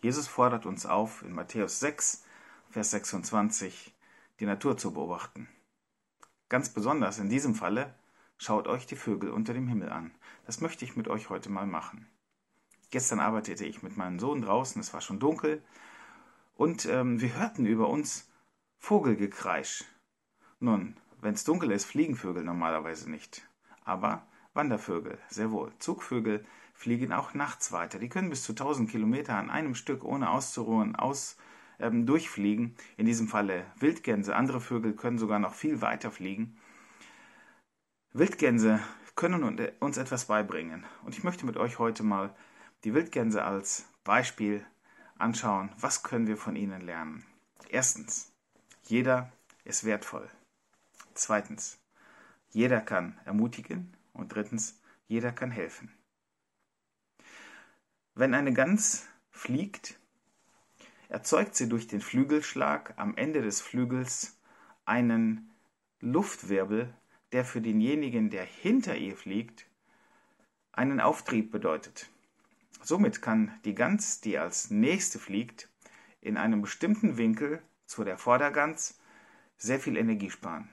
Jesus fordert uns auf, in Matthäus 6, Vers 26, die Natur zu beobachten. Ganz besonders in diesem Falle schaut euch die Vögel unter dem Himmel an. Das möchte ich mit euch heute mal machen. Gestern arbeitete ich mit meinem Sohn draußen, es war schon dunkel, und ähm, wir hörten über uns Vogelgekreisch. Nun, wenn es dunkel ist, fliegen Vögel normalerweise nicht. Aber Wandervögel, sehr wohl. Zugvögel fliegen auch nachts weiter. Die können bis zu 1000 Kilometer an einem Stück ohne auszuruhen aus, ähm, durchfliegen. In diesem Falle Wildgänse. Andere Vögel können sogar noch viel weiter fliegen. Wildgänse können uns etwas beibringen. Und ich möchte mit euch heute mal die Wildgänse als Beispiel anschauen. Was können wir von ihnen lernen? Erstens, jeder ist wertvoll. Zweitens, jeder kann ermutigen. Und drittens, jeder kann helfen. Wenn eine Gans fliegt, erzeugt sie durch den Flügelschlag am Ende des Flügels einen Luftwirbel, der für denjenigen, der hinter ihr fliegt, einen Auftrieb bedeutet. Somit kann die Gans, die als nächste fliegt, in einem bestimmten Winkel zu der Vordergans sehr viel Energie sparen.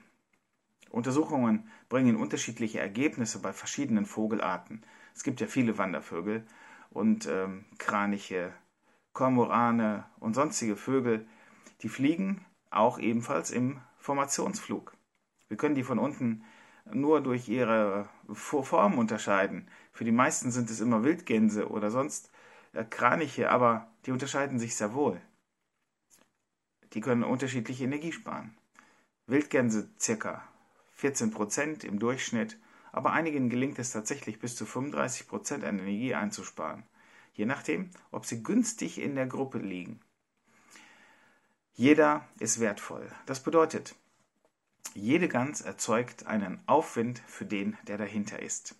Untersuchungen bringen unterschiedliche Ergebnisse bei verschiedenen Vogelarten. Es gibt ja viele Wandervögel und ähm, Kraniche, Kormorane und sonstige Vögel, die fliegen auch ebenfalls im Formationsflug. Wir können die von unten nur durch ihre Form unterscheiden. Für die meisten sind es immer Wildgänse oder sonst äh, Kraniche, aber die unterscheiden sich sehr wohl. Die können unterschiedliche Energie sparen. Wildgänse circa 14 Prozent im Durchschnitt, aber einigen gelingt es tatsächlich bis zu 35 Prozent an Energie einzusparen, je nachdem, ob sie günstig in der Gruppe liegen. Jeder ist wertvoll. Das bedeutet, jede Gans erzeugt einen Aufwind für den, der dahinter ist.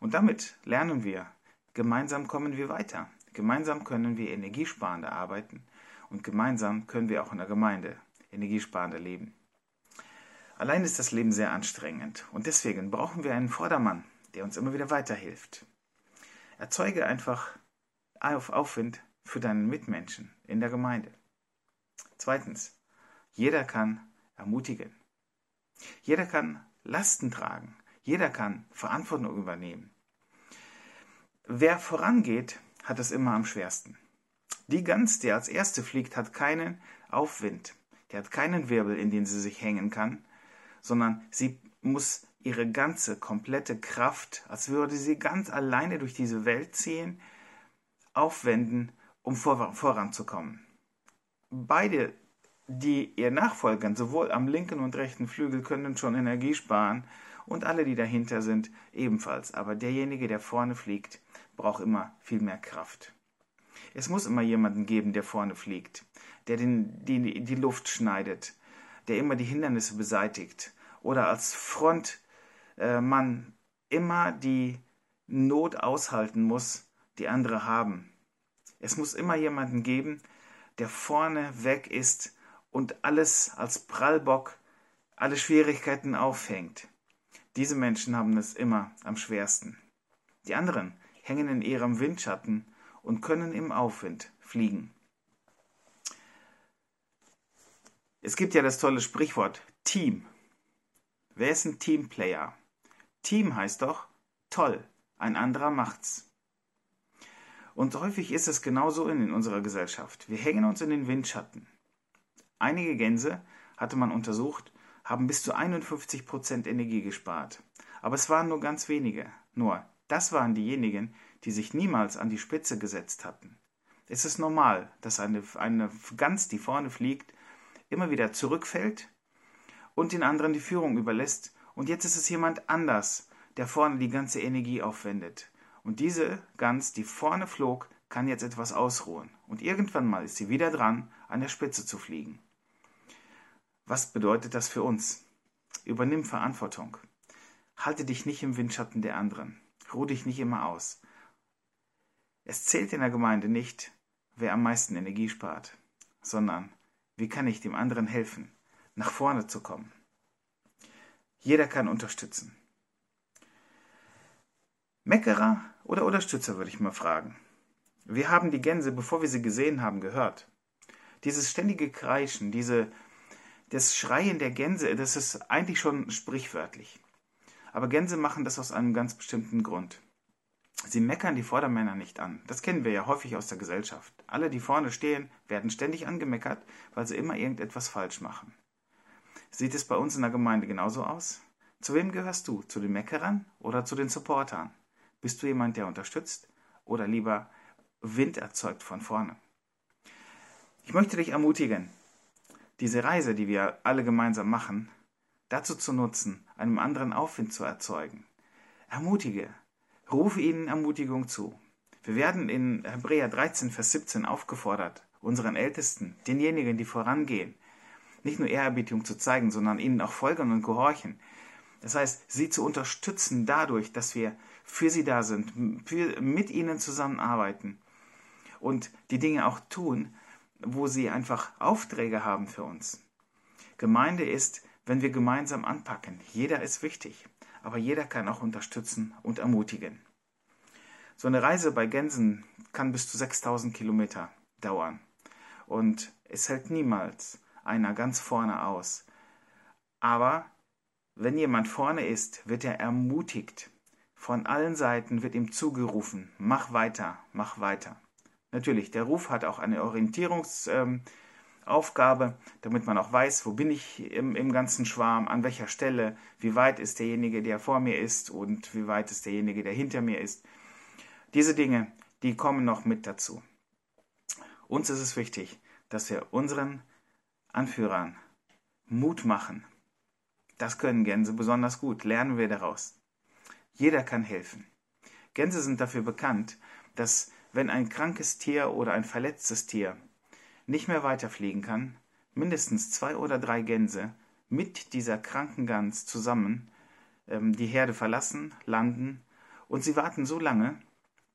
Und damit lernen wir, gemeinsam kommen wir weiter. Gemeinsam können wir energiesparender arbeiten und gemeinsam können wir auch in der Gemeinde energiesparender leben. Allein ist das Leben sehr anstrengend und deswegen brauchen wir einen Vordermann, der uns immer wieder weiterhilft. Erzeuge einfach auf Aufwind für deinen Mitmenschen in der Gemeinde. Zweitens, jeder kann ermutigen. Jeder kann Lasten tragen. Jeder kann Verantwortung übernehmen. Wer vorangeht, hat es immer am schwersten. Die Gans, die als erste fliegt, hat keinen Aufwind. Der hat keinen Wirbel, in den sie sich hängen kann sondern sie muss ihre ganze, komplette Kraft, als würde sie ganz alleine durch diese Welt ziehen, aufwenden, um vor, voranzukommen. Beide, die ihr nachfolgen, sowohl am linken und rechten Flügel, können schon Energie sparen und alle, die dahinter sind, ebenfalls. Aber derjenige, der vorne fliegt, braucht immer viel mehr Kraft. Es muss immer jemanden geben, der vorne fliegt, der den, die, die Luft schneidet, der immer die Hindernisse beseitigt oder als Frontmann äh, immer die Not aushalten muss, die andere haben. Es muss immer jemanden geben, der vorne weg ist und alles als Prallbock, alle Schwierigkeiten auffängt. Diese Menschen haben es immer am schwersten. Die anderen hängen in ihrem Windschatten und können im Aufwind fliegen. Es gibt ja das tolle Sprichwort Team. Wer ist ein Teamplayer? Team heißt doch toll, ein anderer macht's. Und häufig ist es genauso in unserer Gesellschaft. Wir hängen uns in den Windschatten. Einige Gänse, hatte man untersucht, haben bis zu 51% Energie gespart. Aber es waren nur ganz wenige. Nur, das waren diejenigen, die sich niemals an die Spitze gesetzt hatten. Es ist normal, dass eine, eine Gans, die vorne fliegt, immer wieder zurückfällt und den anderen die Führung überlässt. Und jetzt ist es jemand anders, der vorne die ganze Energie aufwendet. Und diese Gans, die vorne flog, kann jetzt etwas ausruhen. Und irgendwann mal ist sie wieder dran, an der Spitze zu fliegen. Was bedeutet das für uns? Übernimm Verantwortung. Halte dich nicht im Windschatten der anderen. Ruh dich nicht immer aus. Es zählt in der Gemeinde nicht, wer am meisten Energie spart, sondern wie kann ich dem anderen helfen, nach vorne zu kommen. Jeder kann unterstützen. Meckerer oder Unterstützer würde ich mal fragen. Wir haben die Gänse, bevor wir sie gesehen haben, gehört. Dieses ständige Kreischen, diese, das Schreien der Gänse, das ist eigentlich schon sprichwörtlich. Aber Gänse machen das aus einem ganz bestimmten Grund. Sie meckern die Vordermänner nicht an. Das kennen wir ja häufig aus der Gesellschaft. Alle, die vorne stehen, werden ständig angemeckert, weil sie immer irgendetwas falsch machen. Sieht es bei uns in der Gemeinde genauso aus? Zu wem gehörst du? Zu den Meckerern oder zu den Supportern? Bist du jemand, der unterstützt oder lieber Wind erzeugt von vorne? Ich möchte dich ermutigen, diese Reise, die wir alle gemeinsam machen, dazu zu nutzen, einem anderen Aufwind zu erzeugen. Ermutige, rufe ihnen Ermutigung zu. Wir werden in Hebräer 13, Vers 17 aufgefordert, unseren Ältesten, denjenigen, die vorangehen, nicht nur Ehrerbietung zu zeigen, sondern ihnen auch folgen und gehorchen. Das heißt, sie zu unterstützen dadurch, dass wir für sie da sind, für, mit ihnen zusammenarbeiten und die Dinge auch tun, wo sie einfach Aufträge haben für uns. Gemeinde ist, wenn wir gemeinsam anpacken. Jeder ist wichtig, aber jeder kann auch unterstützen und ermutigen. So eine Reise bei Gänsen kann bis zu 6000 Kilometer dauern. Und es hält niemals einer ganz vorne aus. Aber wenn jemand vorne ist, wird er ermutigt. Von allen Seiten wird ihm zugerufen, mach weiter, mach weiter. Natürlich, der Ruf hat auch eine Orientierungsaufgabe, ähm, damit man auch weiß, wo bin ich im, im ganzen Schwarm, an welcher Stelle, wie weit ist derjenige, der vor mir ist und wie weit ist derjenige, der hinter mir ist. Diese Dinge, die kommen noch mit dazu. Uns ist es wichtig, dass wir unseren Anführern Mut machen. Das können Gänse besonders gut, lernen wir daraus. Jeder kann helfen. Gänse sind dafür bekannt, dass wenn ein krankes Tier oder ein verletztes Tier nicht mehr weiterfliegen kann, mindestens zwei oder drei Gänse mit dieser kranken Gans zusammen ähm, die Herde verlassen, landen und sie warten so lange,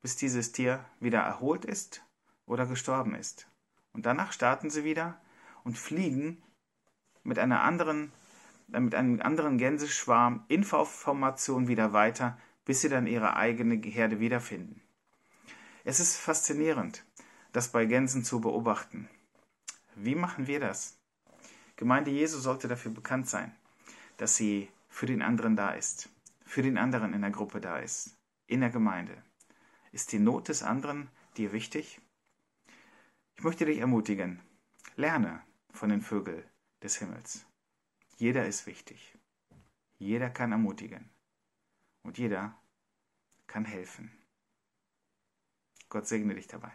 bis dieses Tier wieder erholt ist oder gestorben ist. Und danach starten sie wieder und fliegen mit einer anderen äh, mit einem anderen Gänseschwarm in V-Formation wieder weiter, bis sie dann ihre eigene Herde wiederfinden. Es ist faszinierend, das bei Gänsen zu beobachten. Wie machen wir das? Gemeinde Jesu sollte dafür bekannt sein, dass sie für den anderen da ist, für den anderen in der Gruppe da ist, in der Gemeinde. Ist die Not des anderen dir wichtig? Ich möchte dich ermutigen, lerne von den Vögeln des Himmels. Jeder ist wichtig. Jeder kann ermutigen. Und jeder kann helfen. Gott segne dich dabei.